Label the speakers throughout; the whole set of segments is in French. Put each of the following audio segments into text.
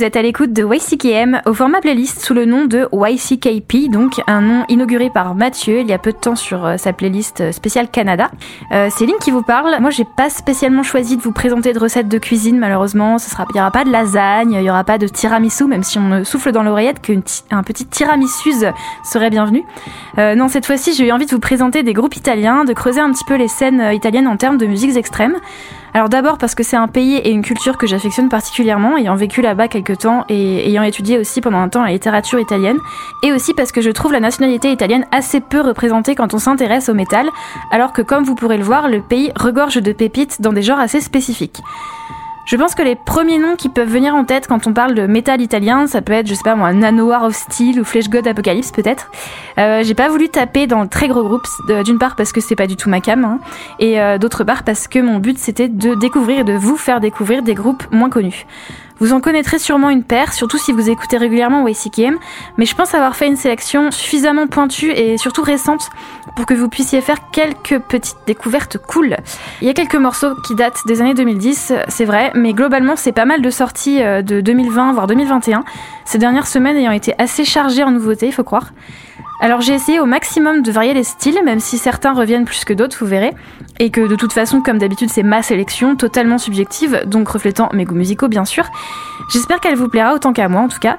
Speaker 1: vous êtes à l'écoute de YCKM au format playlist sous le nom de YCKP, donc un nom inauguré par Mathieu il y a peu de temps sur euh, sa playlist euh, spéciale Canada. Euh, c'est Lynn qui vous parle. Moi, j'ai pas spécialement choisi de vous présenter de recettes de cuisine, malheureusement. Ce sera, il y aura pas de lasagne, il y aura pas de tiramisu, même si on souffle dans l'oreillette qu'un petit tiramisu serait bienvenu. non, cette fois-ci, j'ai eu envie de vous présenter des groupes italiens, de creuser un petit peu les scènes italiennes en termes de musiques extrêmes. Alors d'abord parce que c'est un pays et une culture que j'affectionne particulièrement, ayant vécu là-bas quelques temps et ayant étudié aussi pendant un temps la littérature italienne, et aussi parce que je trouve la nationalité italienne assez peu représentée quand on s'intéresse au métal, alors que comme vous pourrez le voir, le pays regorge de pépites dans des genres assez spécifiques. Je pense que les premiers noms qui peuvent venir en tête quand on parle de métal italien, ça peut être, je sais pas moi, War of Steel ou Flesh God Apocalypse peut-être. Euh, j'ai pas voulu taper dans le très gros groupe, d'une part parce que c'est pas du tout ma cam, hein, et euh, d'autre part parce que mon but c'était de découvrir et de vous faire découvrir des groupes moins connus. Vous en connaîtrez sûrement une paire, surtout si vous écoutez régulièrement YCKM, mais je pense avoir fait une sélection suffisamment pointue et surtout récente pour que vous puissiez faire quelques petites découvertes cool. Il y a quelques morceaux qui datent des années 2010, c'est vrai, mais globalement c'est pas mal de sorties euh, de 2020 voire 2021, ces dernières semaines ayant été assez chargées en nouveautés, il faut croire. Alors j'ai essayé au maximum de varier les styles, même si certains reviennent plus que d'autres, vous verrez, et que de toute façon, comme d'habitude, c'est ma sélection, totalement subjective, donc reflétant mes goûts musicaux bien sûr. J'espère qu'elle vous plaira autant qu'à moi en tout cas.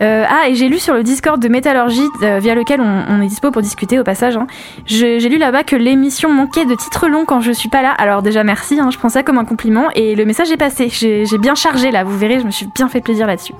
Speaker 1: Euh, ah, et j'ai lu sur le Discord de Métallurgie, euh, via lequel on, est dispo pour discuter au passage. Hein. J'ai lu là-bas que l'émission manquait de titres longs quand je suis pas là. Alors déjà merci, hein, je prends ça comme un compliment et le message est passé. J'ai bien chargé là, vous verrez, je me suis bien fait plaisir là-dessus.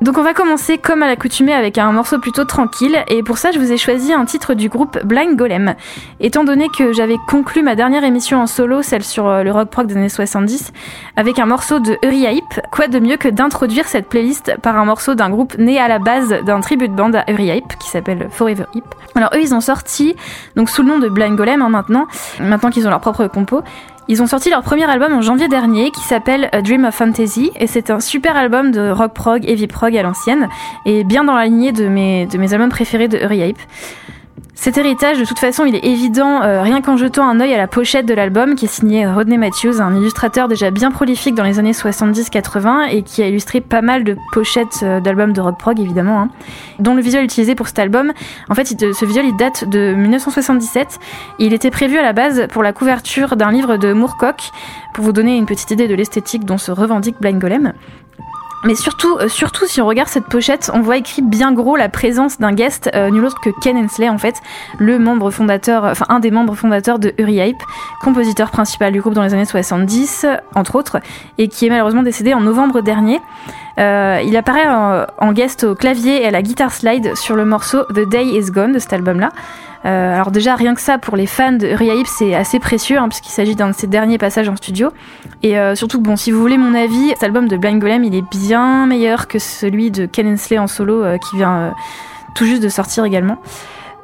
Speaker 1: Donc on va commencer comme à l'accoutumée avec un morceau plutôt tranquille et pour ça je vous ai choisi un titre du groupe Blind Golem. Étant donné que j'avais conclu ma dernière émission en solo, celle sur euh, le rock prog des années 70, avec un morceau de Uri quoi de mieux que d'introduire cette playlist par un morceau d'un groupe né à la base d'un tribute band à Uri qui s'appelle Forever Hip. Alors eux ils ont sorti, donc sous le nom de Blind Golem hein, maintenant, maintenant qu'ils ont leur propre compo, ils ont sorti leur premier album en janvier dernier qui s'appelle A Dream of Fantasy et c'est un super album de rock prog, heavy prog à l'ancienne et bien dans la lignée de mes, albums préférés de Uri cet héritage, de toute façon, il est évident euh, rien qu'en jetant un œil à la pochette de l'album qui est signé Rodney Matthews, un illustrateur déjà bien prolifique dans les années 70-80 et qui a illustré pas mal de pochettes euh, d'albums de rock prog évidemment, hein, dont le visuel utilisé pour cet album, en fait, ce visuel date de 1977 et il était prévu à la base pour la couverture d'un livre de Moorcock pour vous donner une petite idée de l'esthétique dont se revendique Blind Golem. Mais surtout, euh, surtout si on regarde cette pochette, on voit écrit bien gros la présence d'un guest, euh, nul autre que Ken Hensley en fait, le membre fondateur, enfin un des membres fondateurs de Uri Hype, compositeur principal du groupe dans les années 70, entre autres, et qui est malheureusement décédé en novembre dernier. Euh, il apparaît en, guest au clavier et à la guitare slide sur le morceau The Day Is Gone de cet album-là. Euh, alors déjà, rien que ça, pour les fans de Ria c'est assez précieux, hein, puisqu'il s'agit d'un de ses derniers passages en studio. Et euh, surtout, bon, si vous voulez mon avis, cet album de Blind Golem, il est bien meilleur que celui de Ken Hensley en solo, euh, qui vient tout juste de sortir également.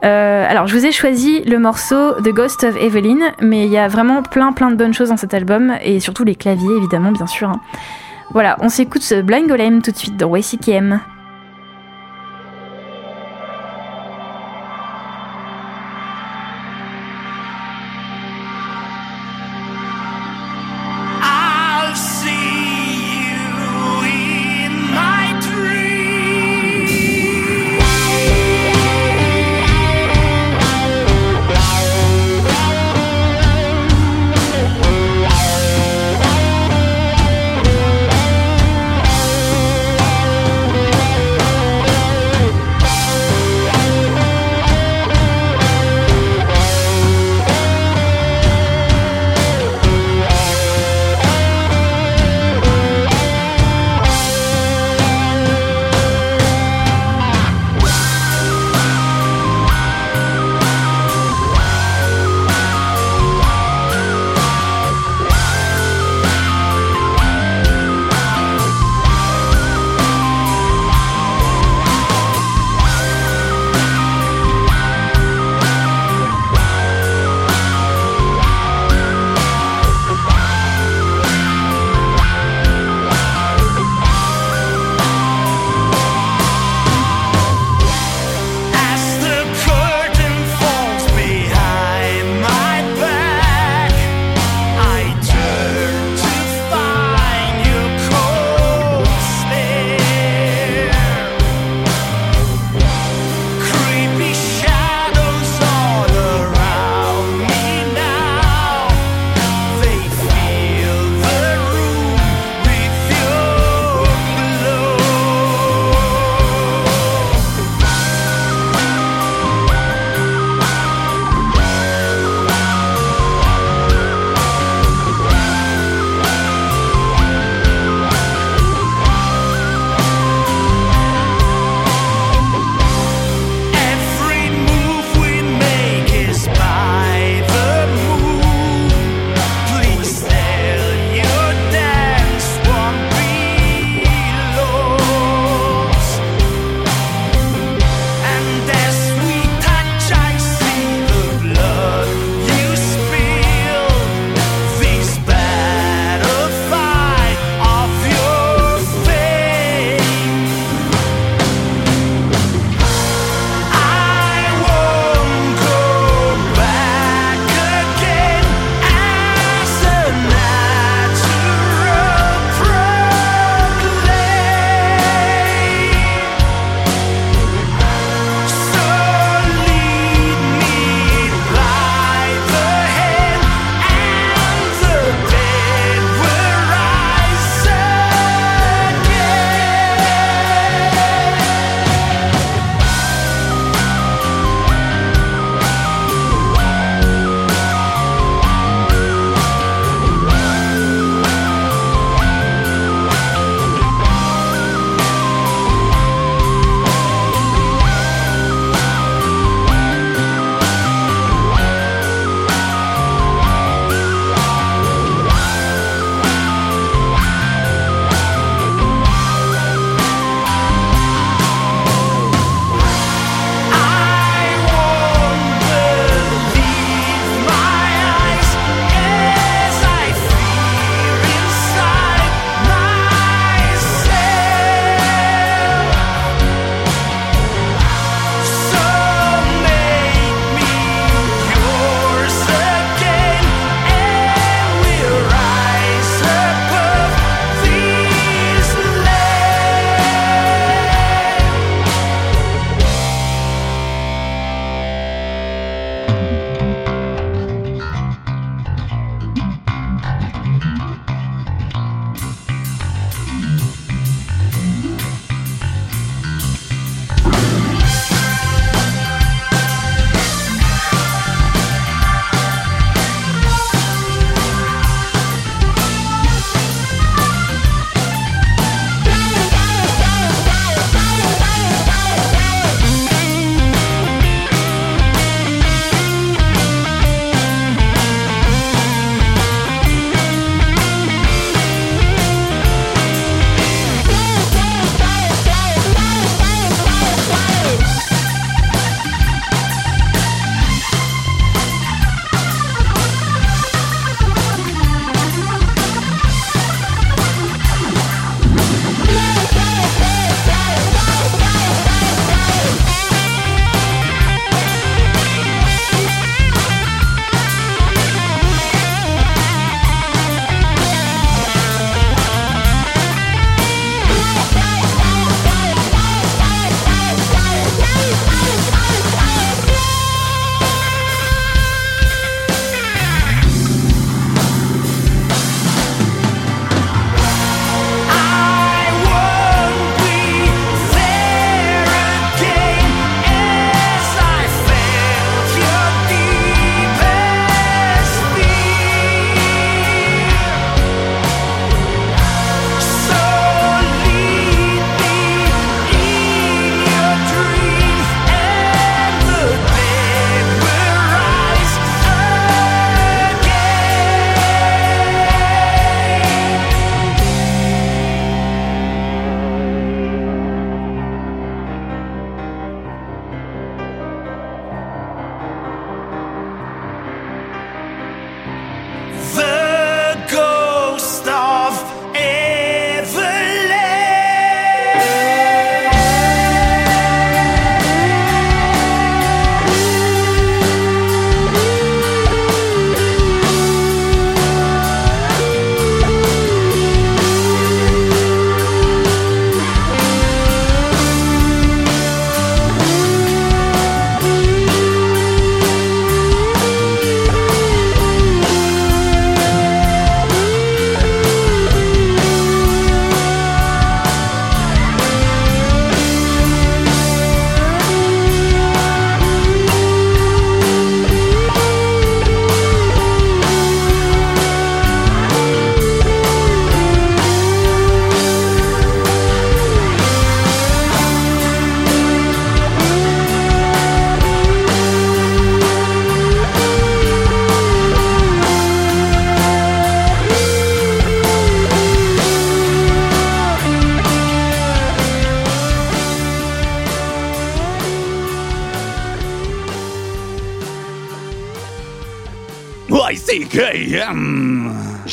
Speaker 1: alors, je vous ai choisi le morceau The Ghost of Evelyn, mais il y a vraiment plein plein de bonnes choses dans cet album, et surtout les claviers, évidemment, bien sûr. Hein. Voilà, on s'écoute ce Blind Golem tout de suite dans YCKM.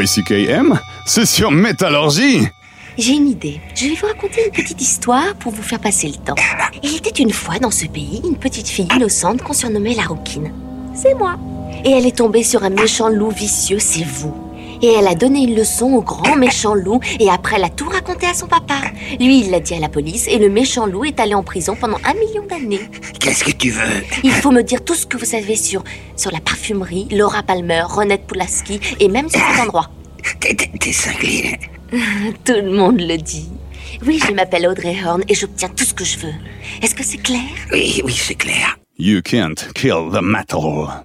Speaker 2: YCKM, c'est sur Métallurgie.
Speaker 3: J'ai une idée. Je vais vous raconter une petite histoire pour vous faire passer le temps. Il était une fois dans ce pays une petite fille innocente qu'on surnommait la rouquine. C'est moi. Et elle est tombée sur un méchant loup vicieux, c'est vous. Et elle a donné une leçon au grand méchant loup et après elle a tout raconté à son papa. Lui, il l'a dit à la police et le méchant loup est allé en prison pendant un million d'années.
Speaker 4: Qu'est-ce que tu veux?
Speaker 3: Il faut me dire tout ce que vous savez sur, sur la parfumerie, Laura Palmer, Ronette Pulaski et même sur cet endroit.
Speaker 4: T'es- T'es t'es cinglé.
Speaker 3: Tout le monde le dit. Oui, je m'appelle Audrey Horn et j'obtiens tout ce que je veux. Est-ce que c'est clair?
Speaker 4: Oui, oui, c'est clair.
Speaker 2: You can't kill the metal.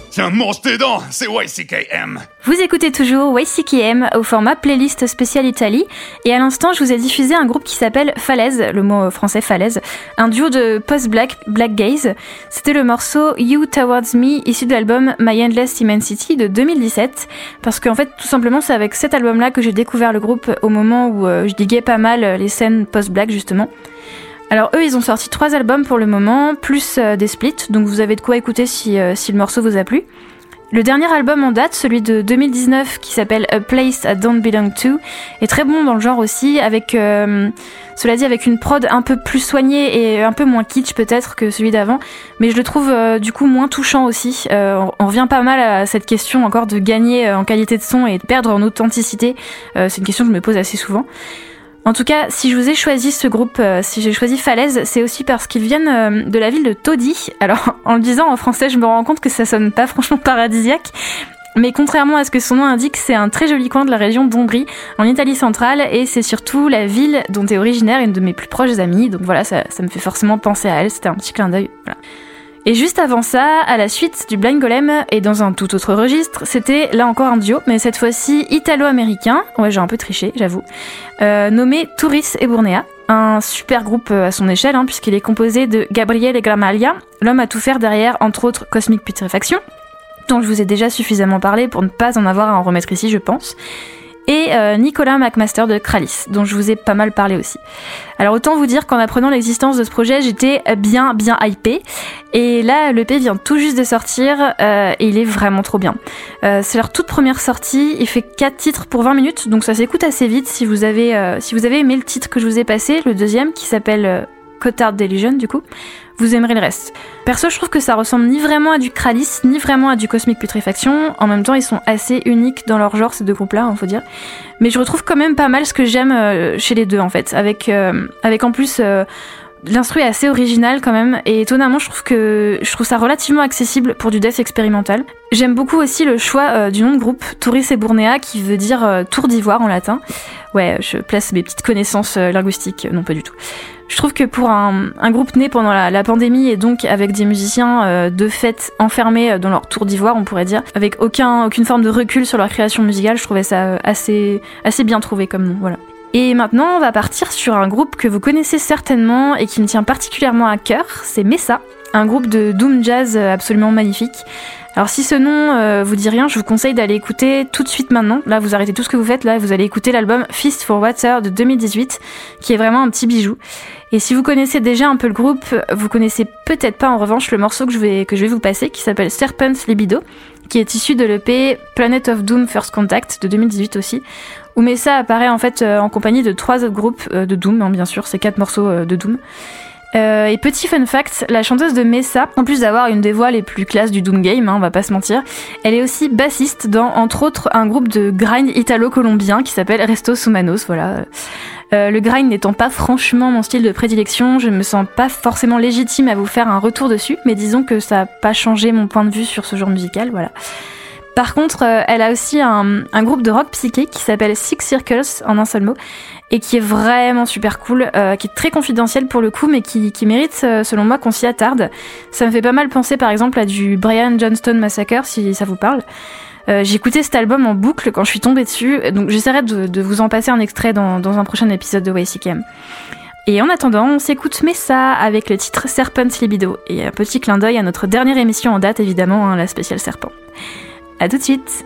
Speaker 2: Tiens, mange tes dents, c'est YCKM.
Speaker 1: Vous écoutez toujours YCKM au format playlist spécial Italie et à l'instant je vous ai diffusé un groupe qui s'appelle Falaise, le mot français Falaise, un duo de post-black black gaze. C'était le morceau You Towards Me issu de l'album My Endless Immensity de 2017 parce qu'en fait tout simplement c'est avec cet album là que j'ai découvert le groupe au moment où euh, je diguais pas mal les scènes post-black justement. Alors eux, ils ont sorti trois albums pour le moment, plus euh, des splits, donc vous avez de quoi écouter si, euh, si le morceau vous a plu. Le dernier album en date, celui de 2019 qui s'appelle A Place I Don't Belong To, est très bon dans le genre aussi, avec, euh, cela dit, avec une prod un peu plus soignée et un peu moins kitsch peut-être que celui d'avant, mais je le trouve euh, du coup moins touchant aussi. On- on revient pas mal à cette question encore de gagner en qualité de son et de perdre en authenticité. C'est une question que je me pose assez souvent. En tout cas, si je vous ai choisi ce groupe, euh, si j'ai choisi Falaise, c'est aussi parce qu'ils viennent euh, de la ville de Todi. Alors, en le disant en français, je me rends compte que ça sonne pas franchement paradisiaque. Mais contrairement à ce que son nom indique, c'est un très joli coin de la région d'Ombrie, en Italie centrale, et c'est surtout la ville dont est originaire une de mes plus proches amies. Donc voilà, ça, ça me fait forcément penser à elle, c'était un petit clin d'œil. Voilà. Et juste avant ça, à la suite du Blind Golem, et dans un tout autre registre, c'était là encore un duo, mais cette fois-ci italo-américain, ouais j'ai un peu triché, j'avoue, euh, nommé Touris et Bournea. Un super groupe euh, à son échelle, hein, puisqu'il est composé de Gabriele Gramaglia, l'homme à tout faire derrière, entre autres, Cosmic Putrefaction, dont je vous ai déjà suffisamment parlé pour ne pas en avoir à en remettre ici, je pense. Et euh, Nicolas McMaster de Kralis, dont je vous ai pas mal parlé aussi. Alors autant vous dire qu'en apprenant l'existence de ce projet, j'étais bien bien hypée. Et là, l'EP vient tout juste de sortir euh, et il est vraiment trop bien. Euh, c'est leur toute première sortie, il fait 4 titres pour 20 minutes, donc ça s'écoute assez vite si vous avez si vous avez aimé le titre que je vous ai passé, le deuxième qui s'appelle Cotard Delusion du coup, vous aimerez le reste. Perso, je trouve que ça ressemble ni vraiment à du Kralis, ni vraiment à du Cosmic Putrefaction. En même temps, ils sont assez uniques dans leur genre, ces deux groupes-là, hein, faut dire. Mais je retrouve quand même pas mal ce que j'aime euh, chez les deux, en fait. Avec, euh, avec en plus... euh, L'instru est assez original quand même et étonnamment je trouve que je trouve ça relativement accessible pour du death expérimental. J'aime beaucoup aussi le choix euh, du nom de groupe Touris et Bournea qui veut dire euh, tour d'ivoire en latin. Ouais, je place mes petites connaissances euh, linguistiques, non pas du tout. Je trouve que pour un, groupe né pendant la, pandémie et donc avec des musiciens de fait enfermés dans leur tour d'ivoire, on pourrait dire, avec aucun, aucune forme de recul sur leur création musicale, je trouvais ça assez, assez bien trouvé comme nom. Voilà. Et maintenant, on va partir sur un groupe que vous connaissez certainement et qui me tient particulièrement à cœur, c'est Mesa, un groupe de doom jazz absolument magnifique. Alors si ce nom euh, vous dit rien, je vous conseille d'aller écouter tout de suite maintenant. Là, vous arrêtez tout ce que vous faites, là, vous allez écouter l'album Fist for Water de 2018, qui est vraiment un petit bijou. Et si vous connaissez déjà un peu le groupe, vous connaissez peut-être pas en revanche le morceau que je vais, que je vais vous passer, qui s'appelle Serpent's Libido, qui est issu de l'EP Planet of Doom First Contact de 2018 aussi, où Mesa apparaît en fait euh, en compagnie de trois autres groupes euh, de Doom, hein, bien sûr, c'est quatre morceaux euh, de Doom. Euh, et petit fun fact, la chanteuse de Mesa, en plus d'avoir une des voix les plus classes du Doom Game, hein, on va pas se mentir, elle est aussi bassiste dans, entre autres, un groupe de grind italo-colombien qui s'appelle Restos Humanos, voilà. Le grind n'étant pas franchement mon style de prédilection, je me sens pas forcément légitime à vous faire un retour dessus, mais disons que ça a pas changé mon point de vue sur ce genre musical, voilà. Par contre, euh, elle a aussi un, groupe de rock psyché qui s'appelle Six Circles en un seul mot et qui est vraiment super cool, euh, qui est très confidentiel pour le coup, mais qui, mérite, euh, selon moi, qu'on s'y attarde. Ça me fait pas mal penser, par exemple, à du Brian Johnston Massacre, si ça vous parle. J'ai écouté cet album en boucle quand je suis tombée dessus, donc j'essaierai de, vous en passer un extrait dans, un prochain épisode de YCKM. Et en attendant, on s'écoute Messa avec le titre Serpent's Libido, et un petit clin d'œil à notre dernière émission en date, évidemment, hein, la spéciale Serpent. À tout de suite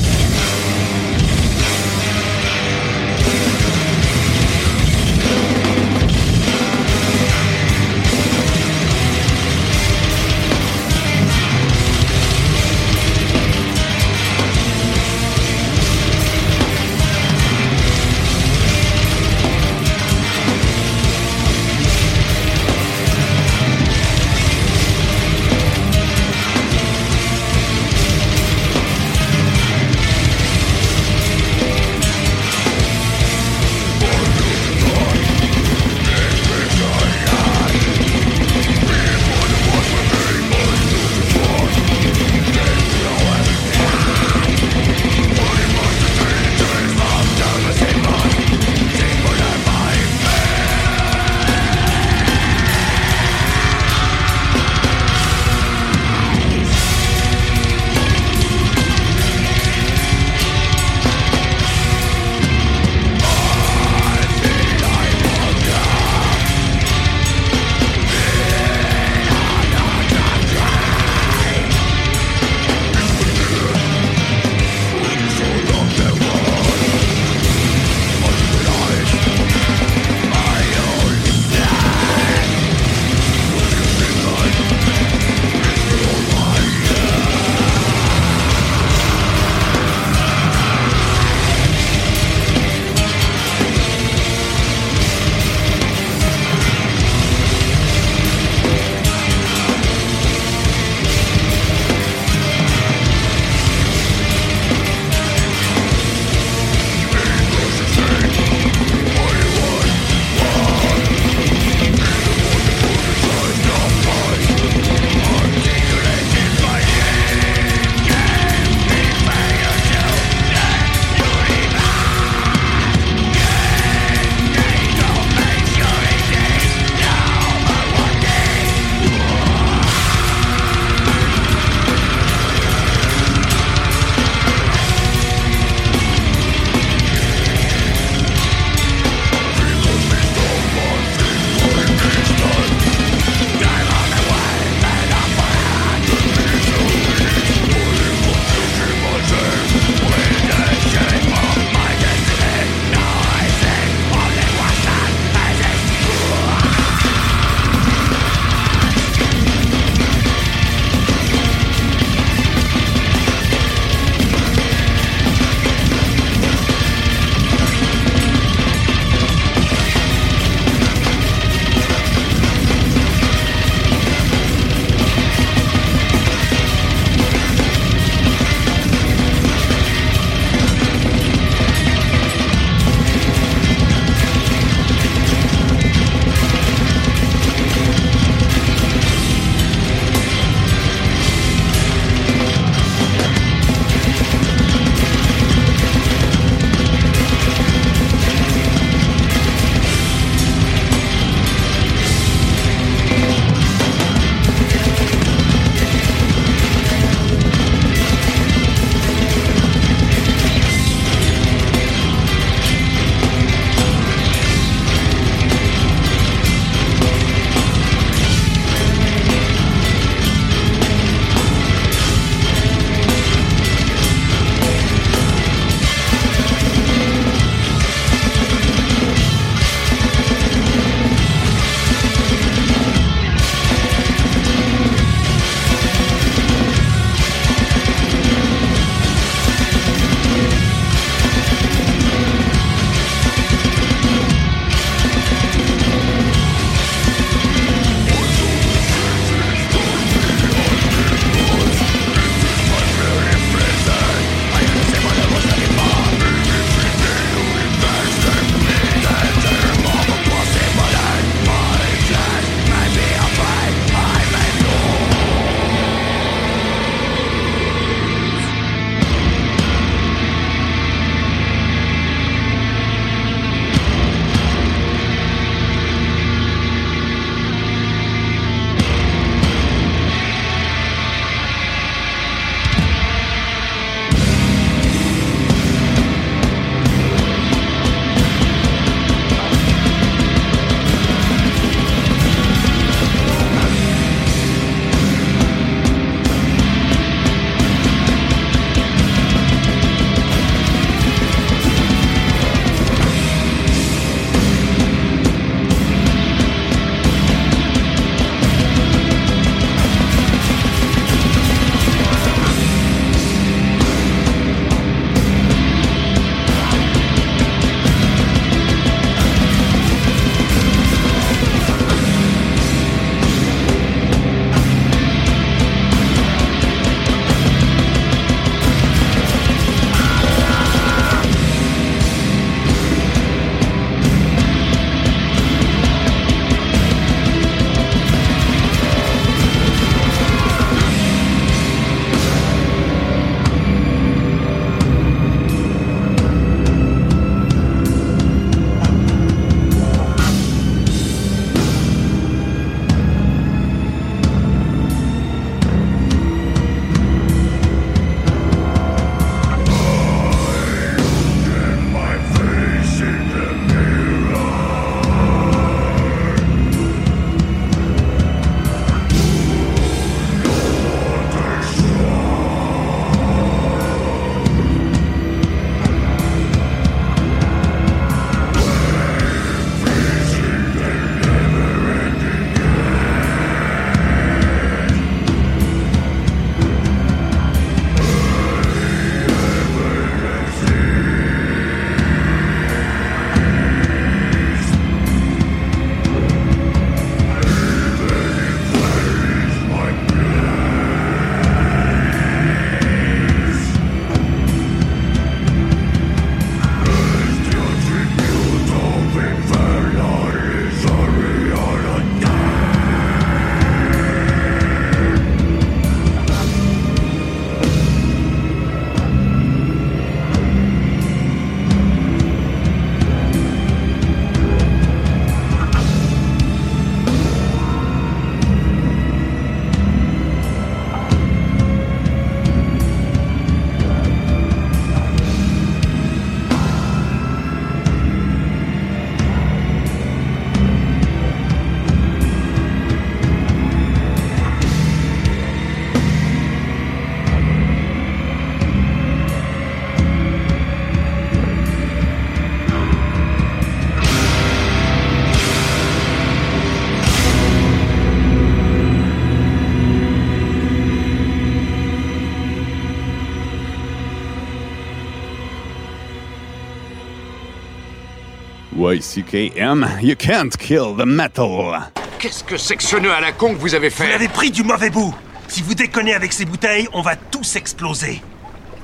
Speaker 5: YCKM, you can't kill the metal.
Speaker 6: Qu'est-ce que c'est que ce nœud à la con que vous avez
Speaker 7: Vous
Speaker 6: fait
Speaker 7: avez pris du mauvais bout. Si vous déconnez avec ces bouteilles, on va tous exploser.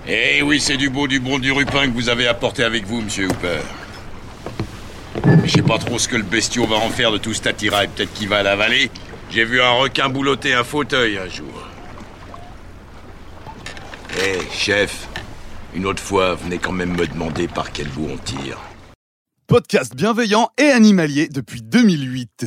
Speaker 2: Eh oui, c'est du beau, du bon, du rupin que vous avez apporté avec vous, monsieur Hooper. Je sais pas trop ce que le bestiau va en faire de tout cet attirail. Peut-être qu'il va l'avaler. J'ai vu un requin boulotter un fauteuil un jour. Eh, chef, une autre fois, venez quand même me demander par quel bout on tire.
Speaker 8: Podcast bienveillant et animalier depuis 2008.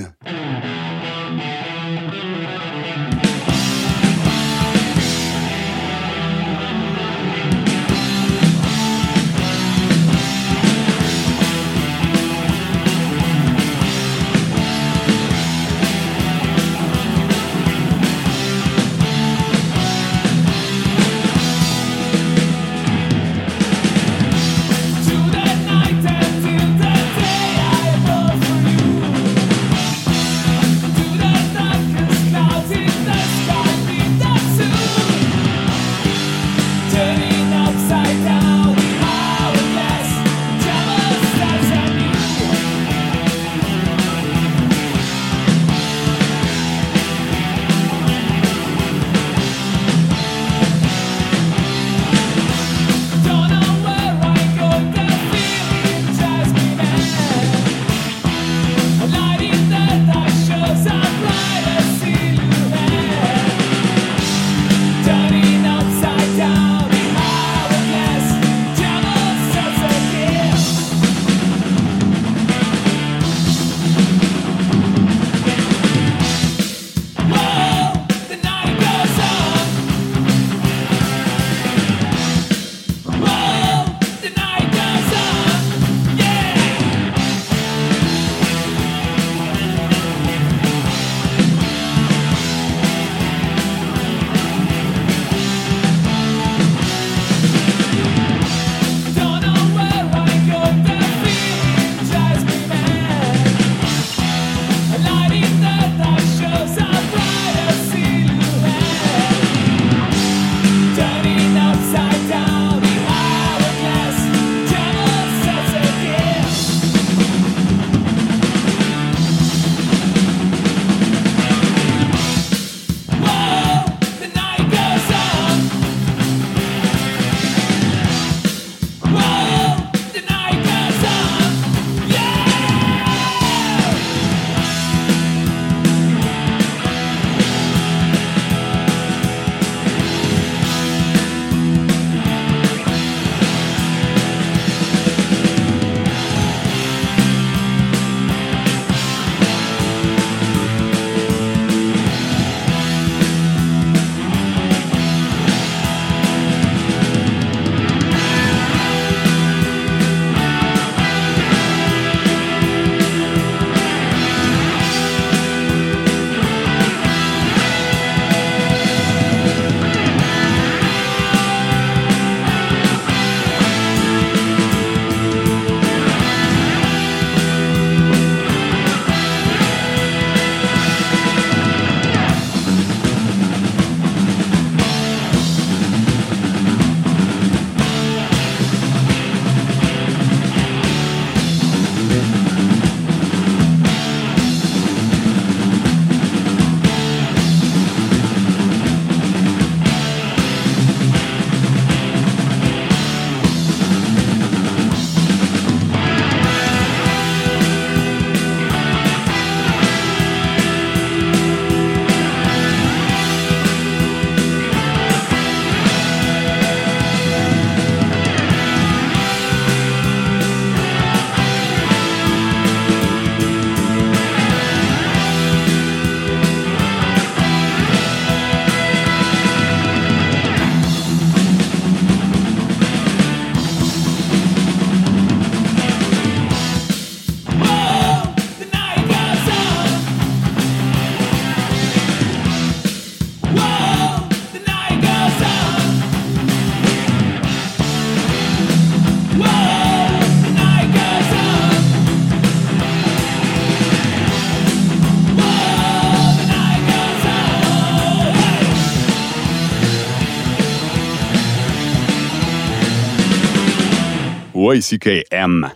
Speaker 5: YCKM.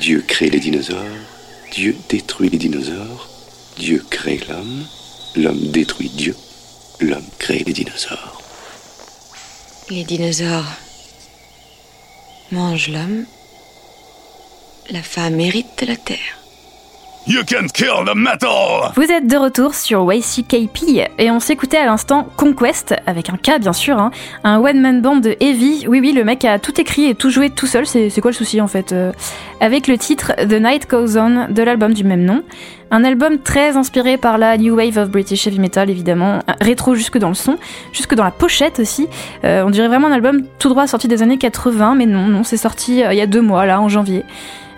Speaker 9: Dieu crée les dinosaures, Dieu détruit les dinosaures, Dieu crée l'homme, l'homme détruit Dieu, l'homme crée les dinosaures.
Speaker 10: Les dinosaures mangent l'homme. La femme hérite de la terre.
Speaker 8: You can't kill the metal!
Speaker 1: Vous êtes de retour sur YCKP et on s'écoutait à l'instant Conquest, avec un K bien sûr, hein, un one-man band de Heavy. Oui, oui, le mec a tout écrit et tout joué tout seul, c'est quoi le souci en fait euh, Avec le titre The Night Goes On de l'album du même nom. Un album très inspiré par la New Wave of British Heavy Metal évidemment, rétro jusque dans le son, jusque dans la pochette aussi. Euh, on dirait vraiment un album tout droit sorti des années 80, mais non, non, c'est sorti euh, il y a deux mois là, en janvier.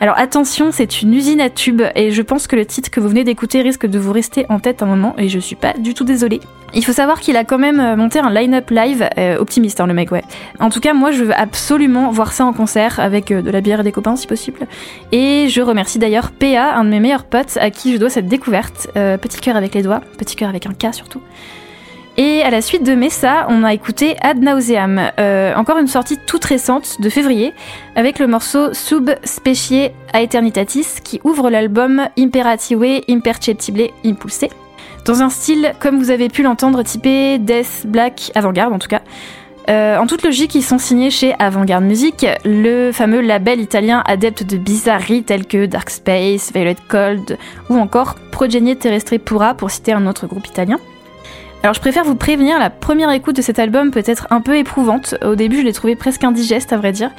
Speaker 1: Alors attention, c'est une usine à tubes et je pense que le titre que vous venez d'écouter risque de vous rester en tête un moment et je suis pas du tout désolée. Il faut savoir qu'il a quand même euh, monté un line-up live, euh, optimiste hein, le mec, ouais. En tout cas, moi je veux absolument voir ça en concert avec euh, de la bière et des copains si possible. Et je remercie d'ailleurs PA, un de mes meilleurs potes à qui je dois cette découverte. Petit cœur avec les doigts, petit cœur avec un K surtout. Et à la suite de Messa, on a écouté Ad Nauseam, euh, encore une sortie toute récente de février, avec le morceau Sub Specie Aeternitatis qui ouvre l'album Imperative Imperceptible Impulse. Dans un style, comme vous avez pu l'entendre, typé Death, Black, Avant-Garde en tout cas. Euh, en toute logique, ils sont signés chez Avant-Garde Music, le fameux label italien adepte de bizarreries telles que Dark Space, Violet Cold ou encore Progenie Terrestre Pura pour citer un autre groupe italien. Alors je préfère vous prévenir, la première écoute de cet album peut être un peu éprouvante. Au début, je l'ai trouvé presque indigeste à vrai dire.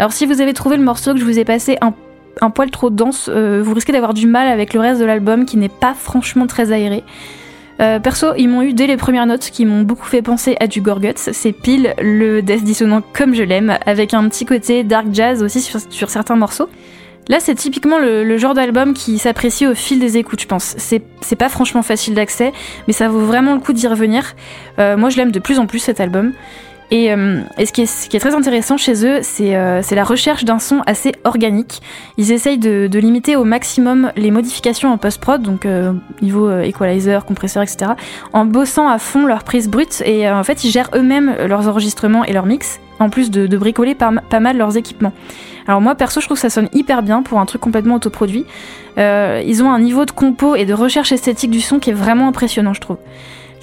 Speaker 1: Alors si vous avez trouvé le morceau que je vous ai passé un, poil trop dense, euh, vous risquez d'avoir du mal avec le reste de l'album qui n'est pas franchement très aéré. Euh, perso, ils m'ont eu dès les premières notes qui m'ont beaucoup fait penser à du Gorguts. C'est pile le death dissonant comme je l'aime, avec un petit côté dark jazz aussi sur certains morceaux. Là, c'est typiquement le, genre d'album qui s'apprécie au fil des écoutes, je pense. C'est pas franchement facile d'accès, mais ça vaut vraiment le coup d'y revenir. Euh, moi, je l'aime de plus en plus cet album. Et, euh, ce, qui est, très intéressant chez eux, c'est euh, c'est la recherche d'un son assez organique. Ils essayent de, limiter au maximum les modifications en post-prod, donc niveau equalizer, compresseur, etc., en bossant à fond leurs prises brutes. Et en fait, ils gèrent eux-mêmes leurs enregistrements et leurs mix, en plus de, bricoler pas mal leurs équipements. Alors moi, perso, je trouve que ça sonne hyper bien pour un truc complètement autoproduit. Euh, ils ont un niveau de compo et de recherche esthétique du son qui est vraiment impressionnant, je trouve.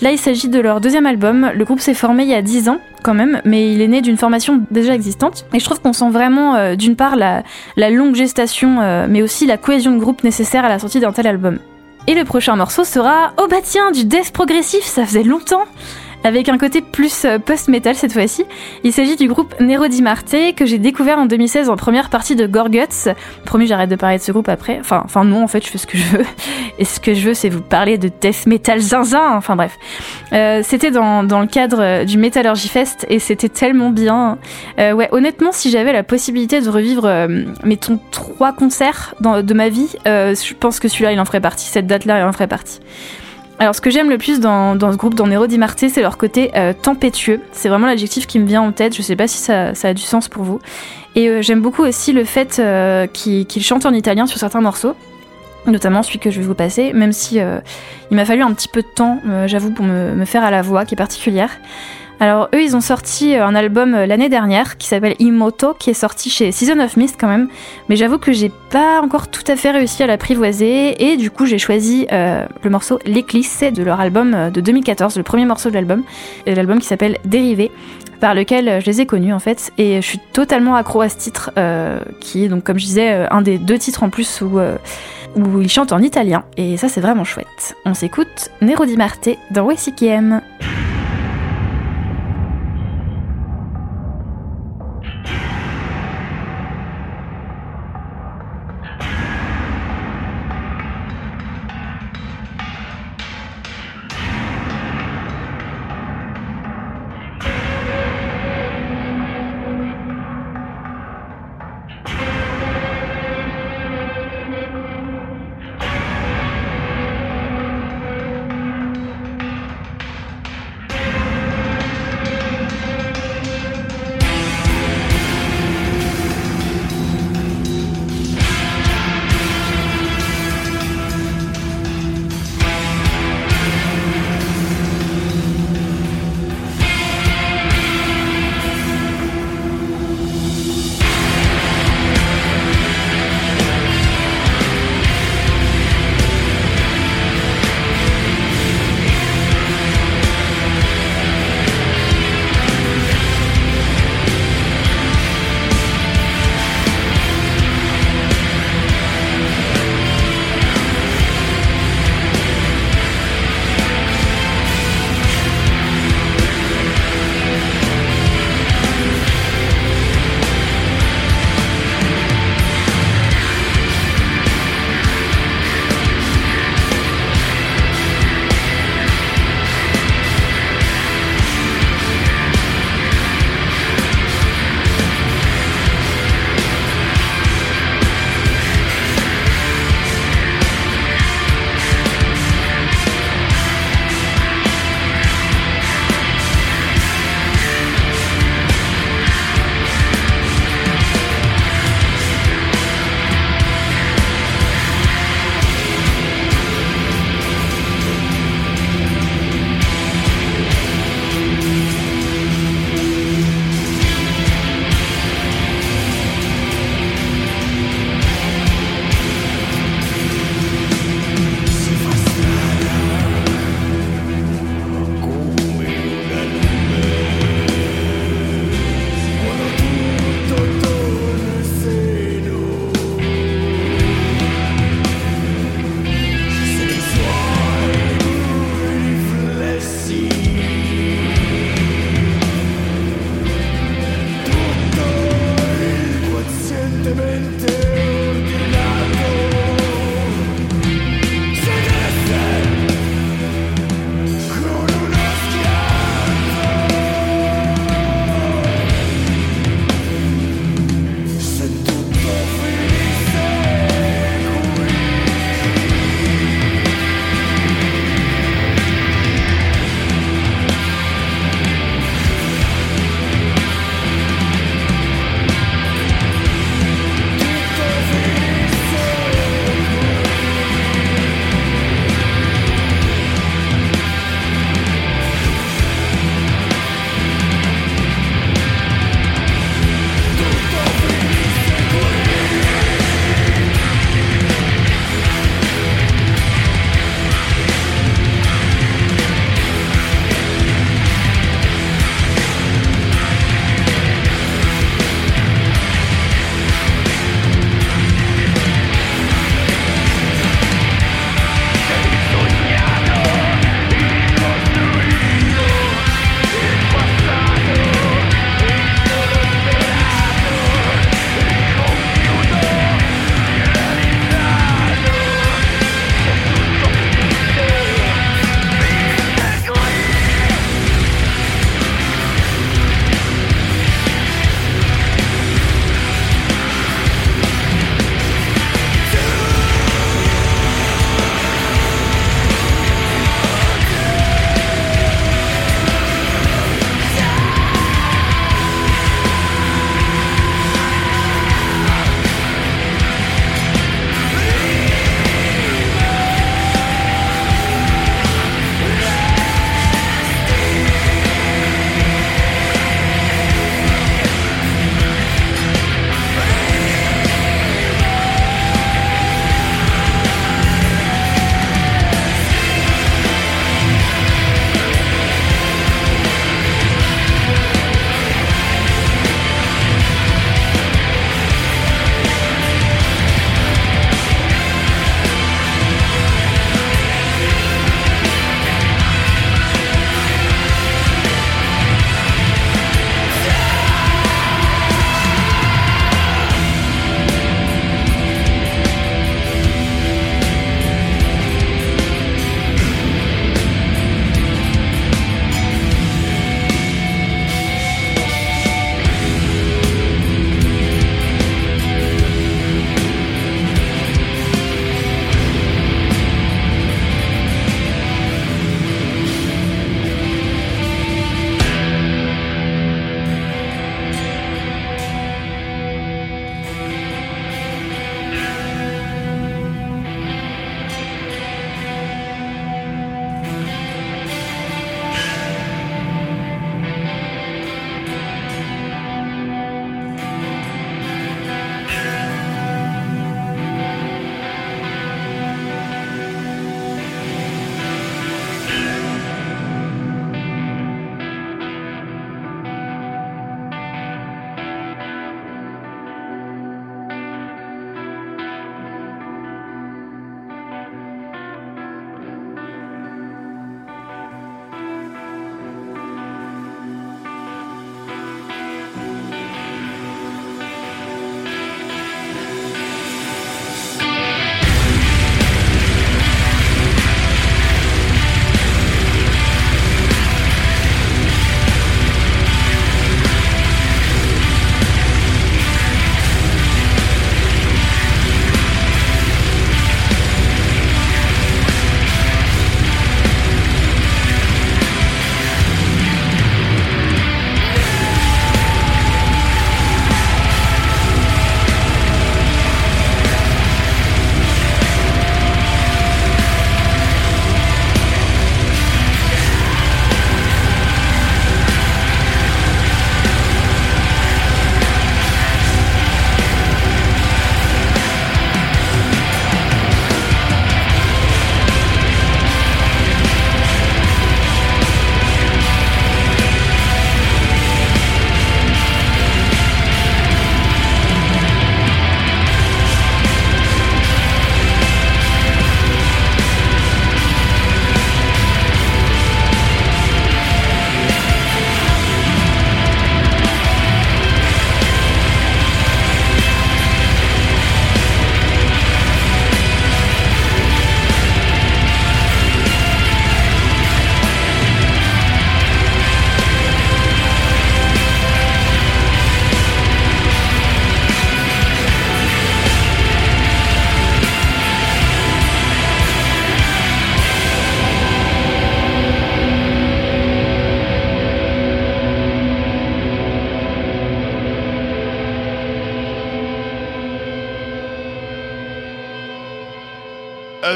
Speaker 1: Là, il s'agit de leur deuxième album. Le groupe s'est formé il y a 10 ans, quand même, mais il est né d'une formation déjà existante. Et je trouve qu'on sent vraiment, euh, d'une part, la, longue gestation, euh, mais aussi la cohésion de groupe nécessaire à la sortie d'un tel album. Et le prochain morceau sera Oh bah tiens, du death progressif, ça faisait longtemps avec un côté plus euh, post-metal cette fois-ci. Il s'agit du groupe Nero di Marte que j'ai découvert en 2016 en première partie de Gorguts. Promis, j'arrête de parler de ce groupe après. Enfin, enfin non, en fait, je fais ce que je veux. Et ce que je veux, c'est vous parler de death metal zinzin. Enfin bref. Euh, c'était dans, dans le cadre du Metallurgy Fest et c'était tellement bien. Euh, ouais, honnêtement, si j'avais la possibilité de revivre, euh, mettons, trois concerts de ma vie, euh, je pense que celui-là, il en ferait partie. Cette date-là, il en ferait partie. Alors, ce que j'aime le plus dans, ce groupe, dans Nero di Marte, c'est leur côté euh, tempétueux. C'est vraiment l'adjectif qui me vient en tête. Je sais pas si ça, a du sens pour vous. Et euh, j'aime beaucoup aussi le fait euh, qu'ils chantent en italien sur certains morceaux. Notamment celui que je vais vous passer, même si il m'a fallu un petit peu de temps, j'avoue, pour me faire à la voix, qui est particulière. Alors eux, ils ont sorti euh, un album euh, l'année dernière qui s'appelle Imoto, qui est sorti chez Season of Mist quand même. Mais j'avoue que j'ai pas encore tout à fait réussi à l'apprivoiser et du coup j'ai choisi euh, le morceau L'éclisse de leur album de 2014, le premier morceau de l'album, l'album qui s'appelle Dérivé par lequel je les ai connus en fait et je suis totalement accro à ce titre qui est donc comme je disais un des deux titres en plus où, ils chantent en italien et ça c'est vraiment chouette. On s'écoute Nero di Marte dans WCKM.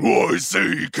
Speaker 5: Y-C-K!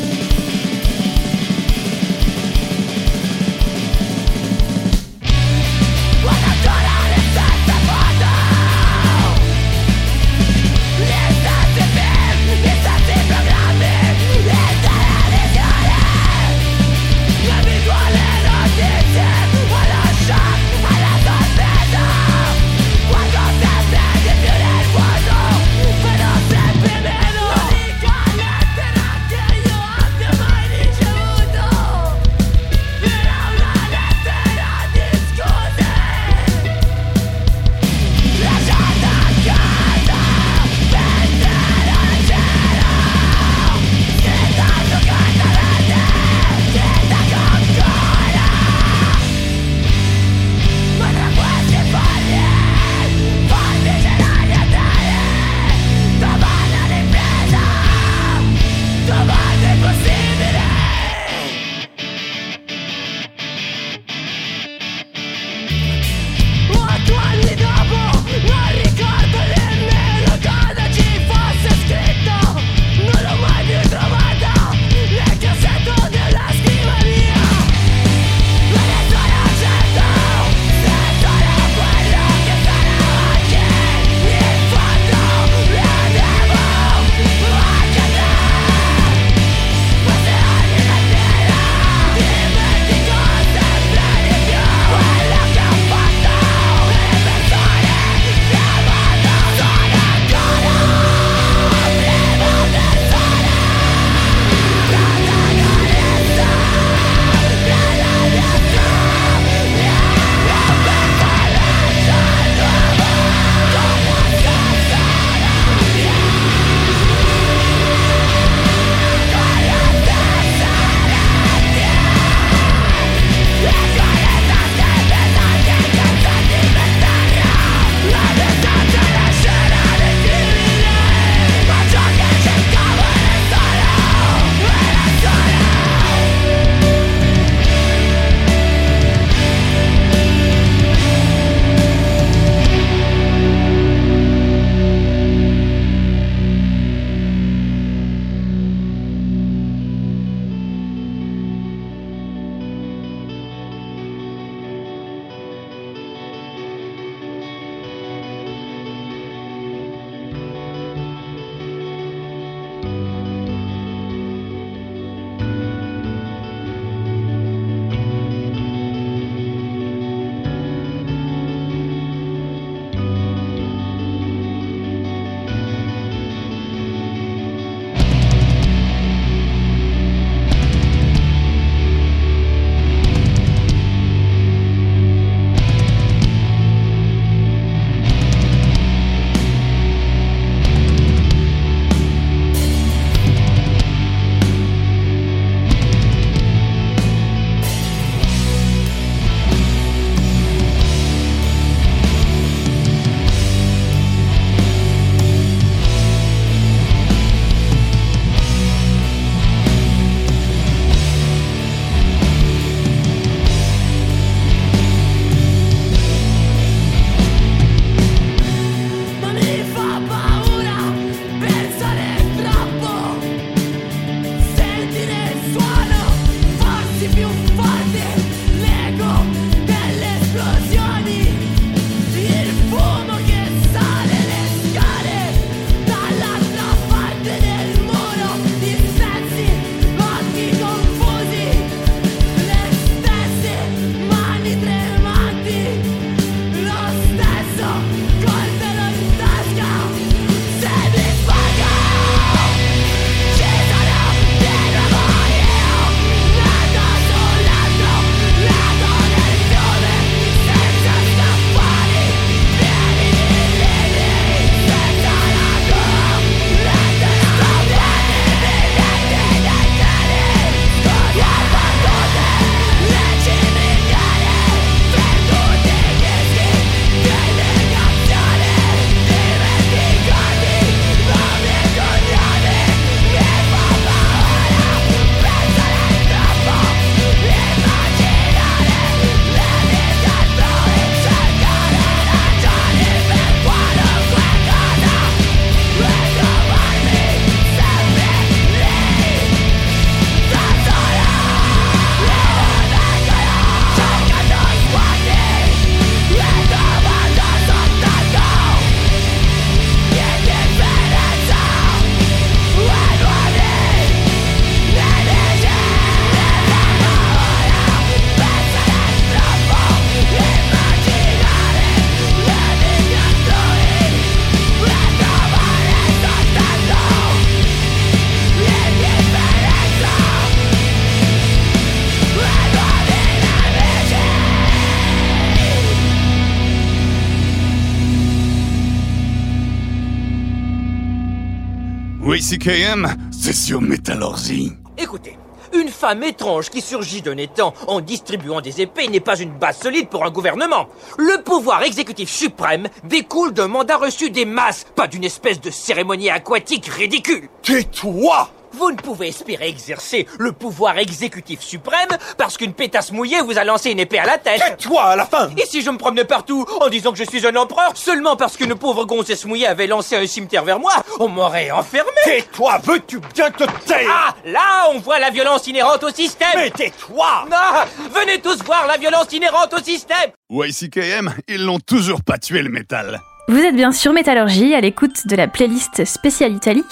Speaker 8: CKM, c'est sur Métallurgie.
Speaker 11: Écoutez, une femme étrange qui surgit d'un étang en distribuant des épées n'est pas une base solide pour un gouvernement. Le pouvoir exécutif suprême découle d'un mandat reçu des masses, pas d'une espèce de cérémonie aquatique ridicule.
Speaker 7: Tais-toi
Speaker 11: Vous ne pouvez espérer exercer le pouvoir exécutif suprême parce qu'une pétasse mouillée vous a lancé une épée à la tête.
Speaker 7: Tais-toi à la fin
Speaker 11: Et si je me promenais partout en disant que je suis un empereur seulement parce qu'une pauvre gonzesse mouillée avait lancé un cimetière vers moi, on m'aurait enfermé.
Speaker 7: Tais-toi, veux-tu bien te taire?
Speaker 11: Ah, là, on voit la violence inhérente au système.
Speaker 7: Mais tais-toi
Speaker 11: Non, venez tous voir la violence inhérente au système.
Speaker 8: YCKM, ils l'ont toujours pas tué le métal.
Speaker 1: Vous êtes bien sur Métallurgie, à l'écoute de la playlist spéciale Italie,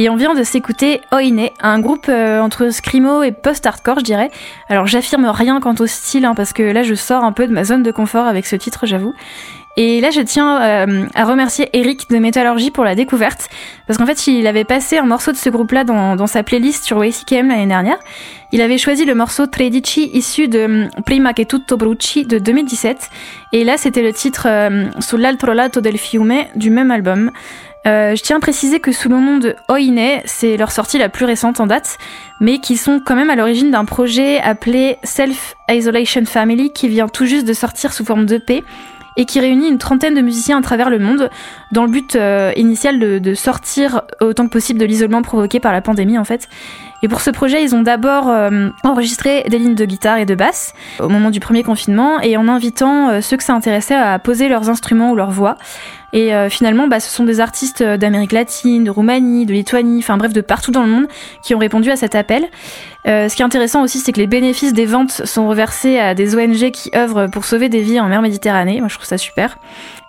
Speaker 1: et on vient de s'écouter Oine, un groupe euh, entre scrimo et post-hardcore, je dirais. Alors j'affirme rien quant au style, hein, parce que là je sors un peu de ma zone de confort avec ce titre, j'avoue. Et là, je tiens euh, à remercier Eric de Métallurgie pour la découverte, parce qu'en fait, il avait passé un morceau de ce groupe-là dans, dans sa playlist sur WCKM l'année dernière. Il avait choisi le morceau Tredici issu de hum, Prima che tutto bruci de 2017, et là, c'était le titre euh, Sull'altro lato del fiume du même album. Euh, je tiens à préciser que sous le nom de Oine, c'est leur sortie la plus récente en date, mais qui sont quand même à l'origine d'un projet appelé Self Isolation Family qui vient tout juste de sortir sous forme d'EP et qui réunit une trentaine de musiciens à travers le monde dans le but euh, initial de, sortir autant que possible de l'isolement provoqué par la pandémie en fait. Et pour ce projet, ils ont d'abord euh, enregistré des lignes de guitare et de basse au moment du premier confinement et en invitant euh, ceux que ça intéressait à poser leurs instruments ou leurs voix. Et finalement, bah, ce sont des artistes d'Amérique latine, de Roumanie, de Lituanie, enfin bref, de partout dans le monde qui ont répondu à cet appel. Euh, ce qui est intéressant aussi, c'est que les bénéfices des ventes sont reversés à des ONG qui œuvrent pour sauver des vies en mer Méditerranée. Moi, je trouve ça super.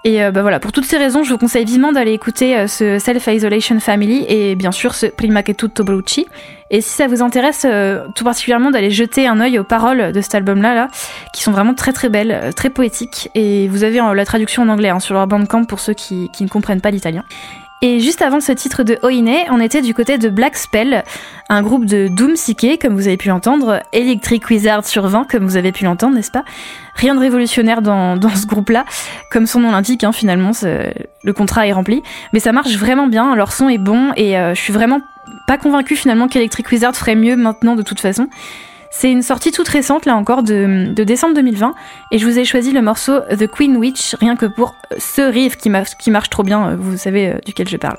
Speaker 1: Et euh, bah voilà, pour toutes ces raisons, je vous conseille vivement d'aller écouter euh, ce Self Isolation Family et bien sûr ce Prima che tutto bruci. Et si ça vous intéresse euh, tout particulièrement d'aller jeter un œil aux paroles de cet album-là, là, qui sont vraiment très très belles, très poétiques. Et vous avez la traduction en anglais hein, sur leur bandcamp pour ceux qui ne comprennent pas l'italien. Et juste avant ce titre de Oine, on était du côté de Black Spell, un groupe de Doom Psyché, comme vous avez pu l'entendre, Electric Wizard sur 20, comme vous avez pu l'entendre, n'est-ce pas? Rien de révolutionnaire dans, dans ce groupe-là, comme son nom l'indique, hein, finalement, le contrat est rempli. Mais ça marche vraiment bien, leur son est bon, et euh, je suis vraiment pas convaincue finalement qu'Electric Wizard ferait mieux maintenant de toute façon. C'est une sortie toute récente, là encore, de, décembre 2020, et je vous ai choisi le morceau The Queen Witch, rien que pour ce riff qui, ma- qui marche trop bien, vous savez euh, duquel je parle.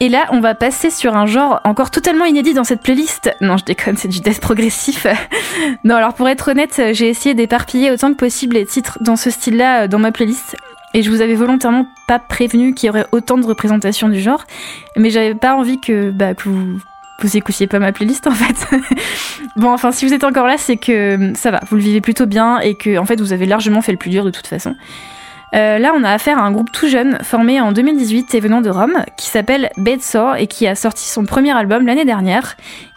Speaker 1: Et là, on va passer sur un genre encore totalement inédit dans cette playlist. Non, je déconne, c'est du death progressif. non, alors pour être honnête, j'ai essayé d'éparpiller autant que possible les titres dans ce style-là euh, dans ma playlist. Et je vous avais volontairement pas prévenu qu'il y aurait autant de représentations du genre. Mais j'avais pas envie que, bah, que vous, vous écoutiez pas ma playlist en fait. bon, enfin, si vous êtes encore là, c'est que euh, ça va, vous le vivez plutôt bien et que, en fait, vous avez largement fait le plus dur de toute façon. Euh, là, on a affaire à un groupe tout jeune, formé en 2018 et venant de Rome, qui s'appelle Bedsore et qui a sorti son premier album l'année dernière,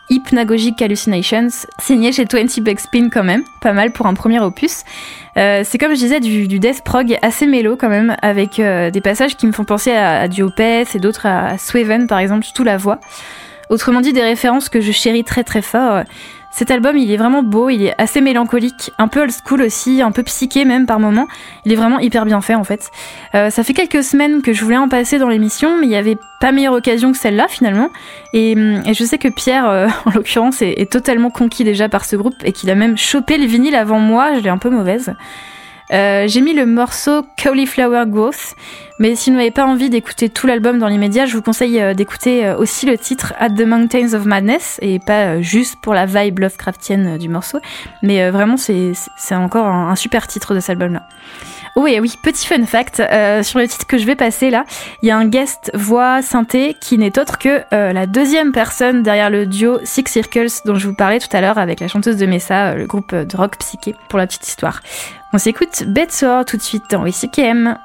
Speaker 1: Hypnagogic Hallucinations, signé chez 20 Backspin quand même, pas mal pour un premier opus. Euh, c'est comme je disais du, death prog assez mélo quand même, avec des passages qui me font penser à, à Opeth et d'autres à, à Swaven par exemple, surtout la voix. Autrement dit, des références que je chéris très très fort. Cet album, il est vraiment beau, il est assez mélancolique, un peu old school aussi, un peu psyché même par moments. Il est vraiment hyper bien fait en fait. Euh, ça fait quelques semaines que je voulais en passer dans l'émission, mais il n'y avait pas meilleure occasion que celle-là finalement. Et, et je sais que Pierre, euh, en l'occurrence, est totalement conquis déjà par ce groupe et qu'il a même chopé le vinyle avant moi, je l'ai un peu mauvaise. Euh, j'ai mis le morceau Cauliflower Growth, mais si vous n'avez pas envie d'écouter tout l'album dans l'immédiat, je vous conseille euh, d'écouter euh, aussi le titre At the Mountains of Madness, et pas juste pour la vibe Lovecraftienne du morceau, mais vraiment c'est encore un, super titre de cet album-là. Oh et oui, petit fun fact, sur le titre que je vais passer là, il y a un guest voix synthé qui n'est autre que la deuxième personne derrière le duo Six Circles dont je vous parlais tout à l'heure avec la chanteuse de Messa, le groupe de rock psyché, pour la petite histoire. On s'écoute Bedsore tout de suite dans WCKM.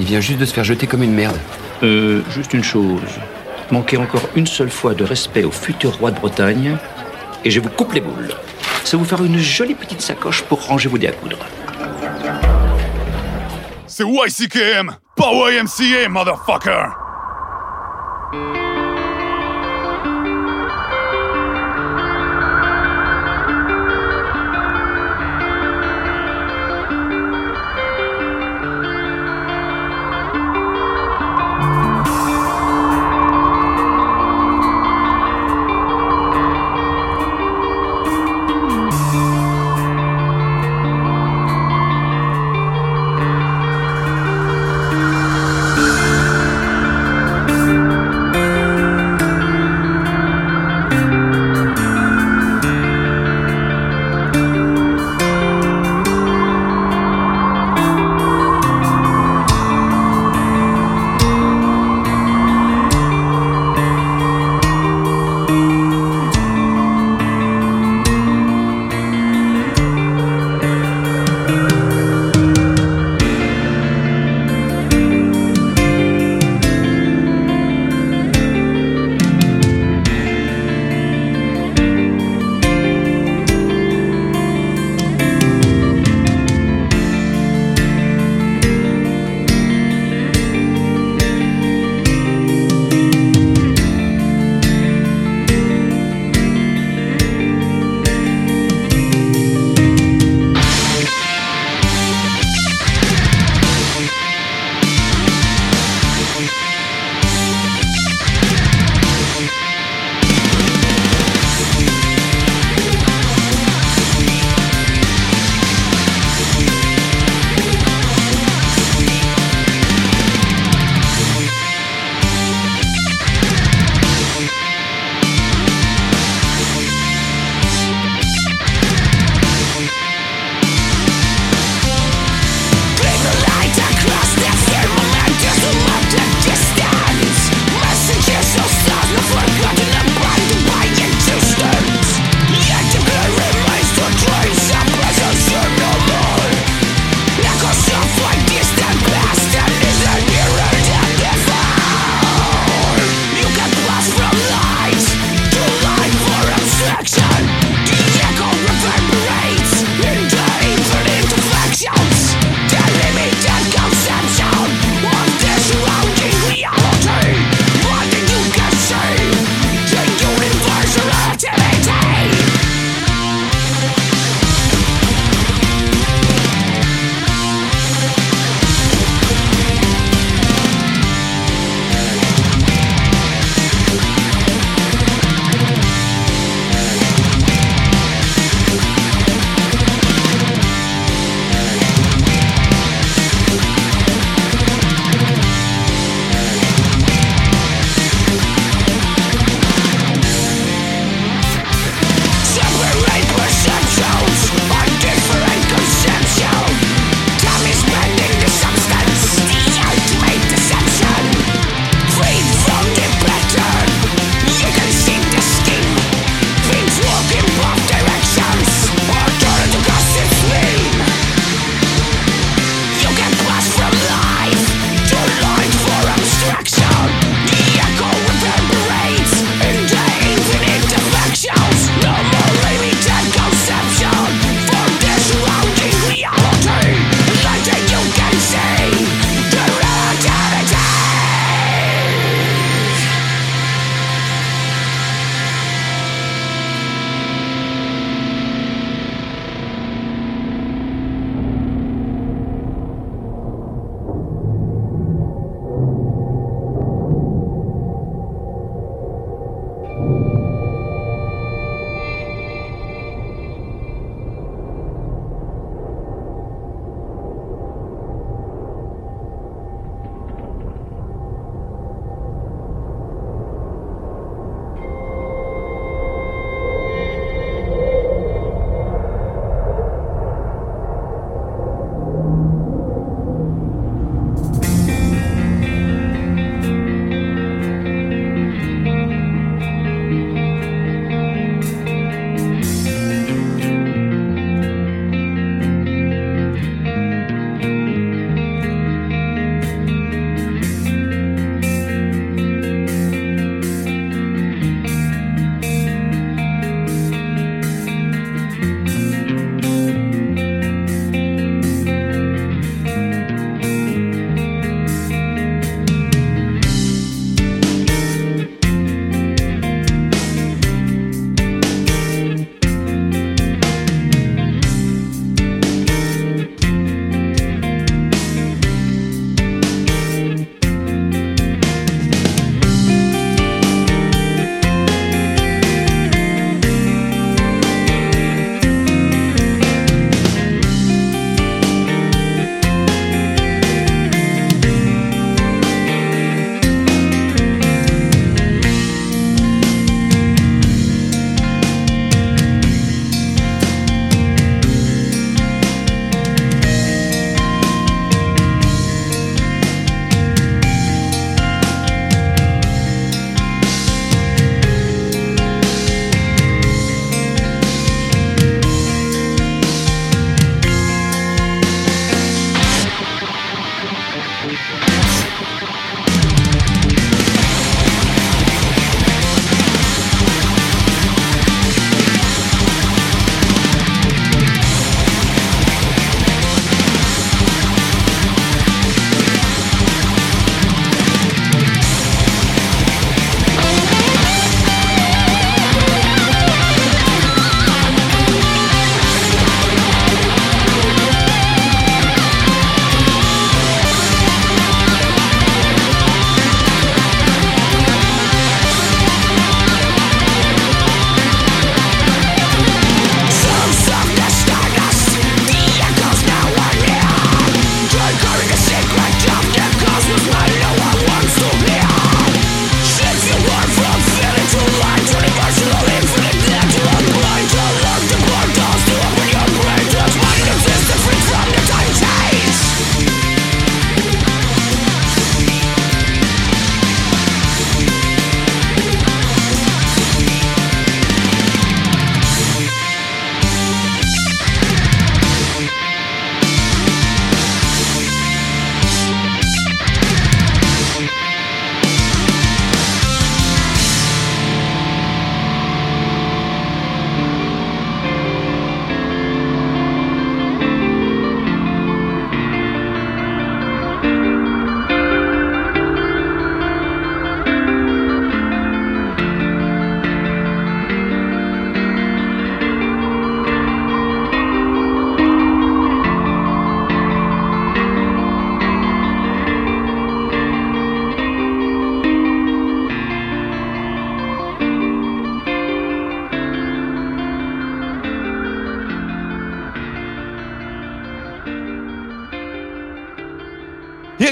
Speaker 12: Il vient juste de se faire jeter comme une merde.
Speaker 13: Euh, juste une chose. Manquez encore une seule fois de respect au futur roi de Bretagne, et je vous coupe les boules. Ça vous fera une jolie petite sacoche pour ranger vos dés à coudre.
Speaker 5: C'est YCKM, pas YMCA, motherfucker!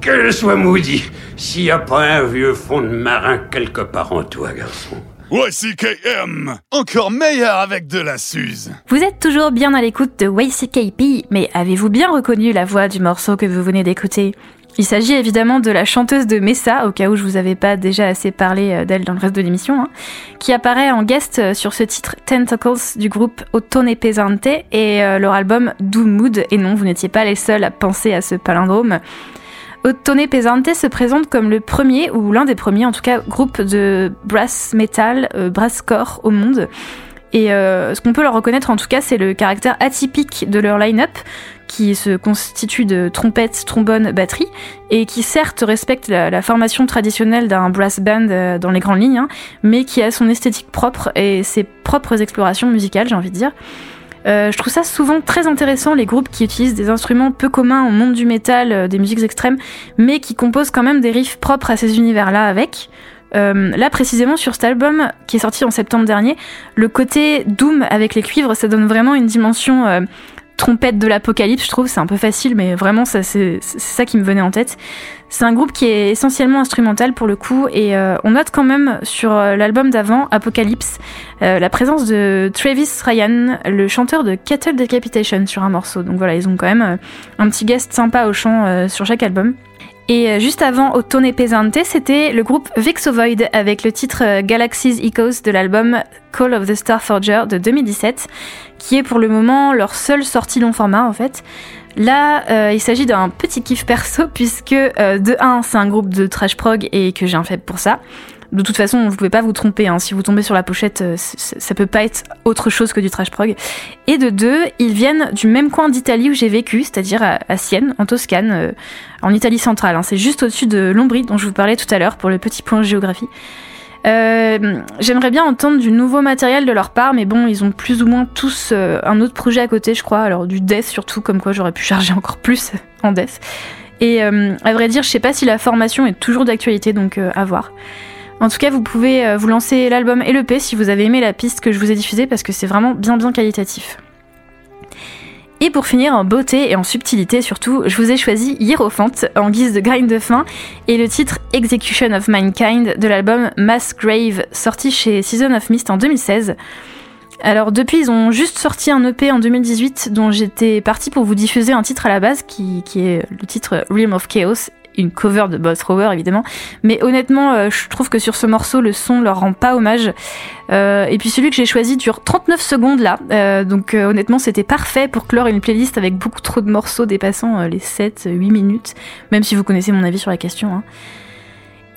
Speaker 14: Que je sois maudit, s'il n'y a pas un vieux fond de marin quelque part en toi, garçon.
Speaker 8: YCKM Encore meilleur avec de la Suze
Speaker 1: Vous êtes toujours bien à l'écoute de YCKP, mais avez-vous bien reconnu la voix du morceau que vous venez d'écouter? Il s'agit évidemment de la chanteuse de Messa, au cas où je vous avais pas déjà assez parlé euh, d'elle dans le reste de l'émission, hein, qui apparaît en guest euh, sur ce titre Tentacles du groupe Ottone Pesante et euh, leur album Doom Mood. Et non, vous n'étiez pas les seuls à penser à ce palindrome. Ottone Pesante se présente comme le premier, ou l'un des premiers en tout cas, groupe de brass metal, brasscore au monde. Et ce qu'on peut leur reconnaître en tout cas, c'est le caractère atypique de leur line-up, qui se constitue de trompettes, trombones, batterie, et qui certes respecte la, formation traditionnelle d'un brass band euh, dans les grandes lignes, hein, mais qui a son esthétique propre et ses propres explorations musicales, j'ai envie de dire. Euh, je trouve ça souvent très intéressant, les groupes qui utilisent des instruments peu communs au monde du métal, euh, des musiques extrêmes, mais qui composent quand même des riffs propres à ces univers-là avec. Là, précisément sur cet album, qui est sorti en septembre dernier, le côté doom avec les cuivres, ça donne vraiment une dimension trompette de l'apocalypse, je trouve. C'est un peu facile, mais vraiment, ça, c'est ça qui me venait en tête. C'est un groupe qui est essentiellement instrumental pour le coup, et euh, on note quand même sur euh, l'album d'avant, Apocalypse, euh, la présence de Travis Ryan, le chanteur de Cattle Decapitation sur un morceau. Donc voilà, ils ont quand même un petit guest sympa au chant sur chaque album. Et euh, juste avant Ottone Pesante, c'était le groupe Vexovoid avec le titre euh, Galaxies Echoes de l'album Call of the Starforger de 2017, qui est pour le moment leur seule sortie long format en fait. Là, euh, il s'agit d'un petit kiff perso puisque de 1, c'est un groupe de trash prog et que j'ai un faible pour ça. De toute façon, vous pouvez pas vous tromper. Hein. Si vous tombez sur la pochette, euh, ça peut pas être autre chose que du trash prog. Et de deux, ils viennent du même coin d'Italie où j'ai vécu, c'est-à-dire à, Sienne, en Toscane, euh, en Italie centrale. hein. C'est juste au-dessus de Lombrie, dont je vous parlais tout à l'heure pour le petit point géographie. Euh, J'aimerais bien entendre du nouveau matériel de leur part, mais bon, ils ont plus ou moins tous un autre projet à côté, je crois. Alors du death surtout, comme quoi j'aurais pu charger encore plus en death. Et à vrai dire, je sais pas si la formation est toujours d'actualité, donc à voir. En tout cas, vous pouvez euh, vous lancer l'album et l'EP si vous avez aimé la piste que je vous ai diffusée parce que c'est vraiment bien bien qualitatif. Et pour finir en beauté et en subtilité surtout, je vous ai choisi Hierophant en guise de grind de fin et le titre Execution of Mankind de l'album Mass Grave sorti chez Season of Mist en 2016. Alors depuis, ils ont juste sorti un EP en 2018 dont j'étais partie pour vous diffuser un titre à la base qui est le titre Realm of Chaos, une cover de Boss Rover évidemment. Mais honnêtement, euh, je trouve que sur ce morceau, le son leur rend pas hommage. Euh, et puis celui que j'ai choisi dure 39 secondes là, Euh, donc honnêtement c'était parfait pour clore une playlist avec beaucoup trop de morceaux dépassant les 7-8 minutes, même si vous connaissez mon avis sur la question. hein.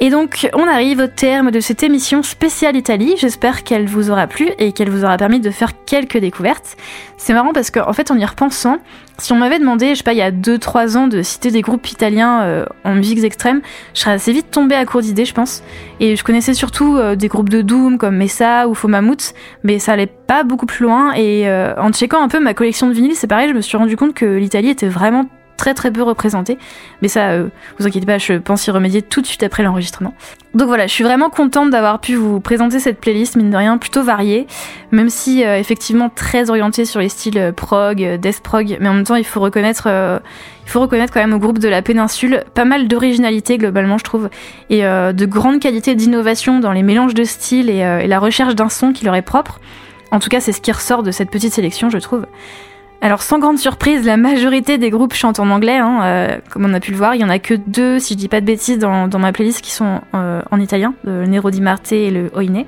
Speaker 1: Et donc, on arrive au terme de cette émission spéciale Italie. J'espère qu'elle vous aura plu et qu'elle vous aura permis de faire quelques découvertes. C'est marrant parce qu'en en fait, en y repensant, si on m'avait demandé, je sais pas, il y a 2-3 ans de citer des groupes italiens euh, en musiques extrêmes, je serais assez vite tombée à court d'idées, je pense. Et je connaissais surtout euh, des groupes de Doom comme Messa ou Fomamout, mais ça allait pas beaucoup plus loin. Et euh, en checkant un peu ma collection de vinyles, c'est pareil, je me suis rendu compte que l'Italie était vraiment très très peu représentée. Mais ça, euh, vous inquiétez pas, je pense y remédier tout de suite après l'enregistrement. Donc voilà, je suis vraiment contente d'avoir pu vous présenter cette playlist, mine de rien, plutôt variée, même si euh, effectivement très orientée sur les styles euh, prog, death prog, mais en même temps il faut reconnaître, il faut reconnaître quand même au groupe de la péninsule pas mal d'originalité globalement je trouve, et de grande qualité d'innovation dans les mélanges de styles et la recherche d'un son qui leur est propre. En tout cas, c'est ce qui ressort de cette petite sélection, je trouve. Alors sans grande surprise, la majorité des groupes chantent en anglais, hein, euh, comme on a pu le voir. Il y en a que deux, si je dis pas de bêtises, dans, ma playlist qui sont euh, en italien, le Nero di Marte et le Oine.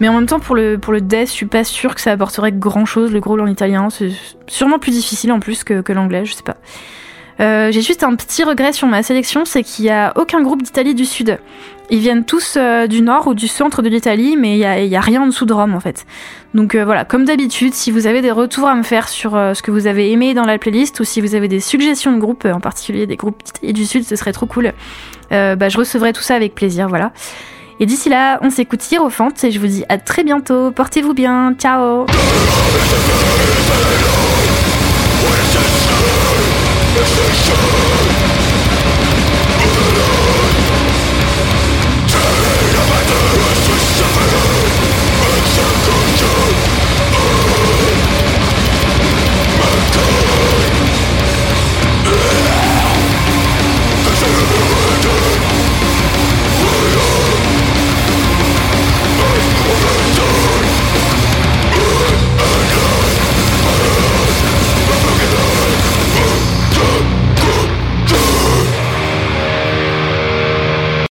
Speaker 1: Mais en même temps, pour le, pour le death, je suis pas sûre que ça apporterait grand chose, le gros en italien. C'est sûrement plus difficile en plus que, que l'anglais, je sais pas. Euh, J'ai juste un petit regret sur ma sélection, c'est qu'il y a aucun groupe d'Italie du Sud. Ils viennent tous euh, du nord ou du centre de l'Italie, mais il y a, rien en dessous de Rome en fait. Donc euh, voilà, comme d'habitude, si vous avez des retours à me faire sur euh, ce que vous avez aimé dans la playlist ou si vous avez des suggestions de groupes, en particulier des groupes du Sud, ce serait trop cool. Bah, je recevrai tout ça avec plaisir, voilà. Et d'ici là, on s'écoute Hierophant et je vous dis à très bientôt. Portez-vous bien, ciao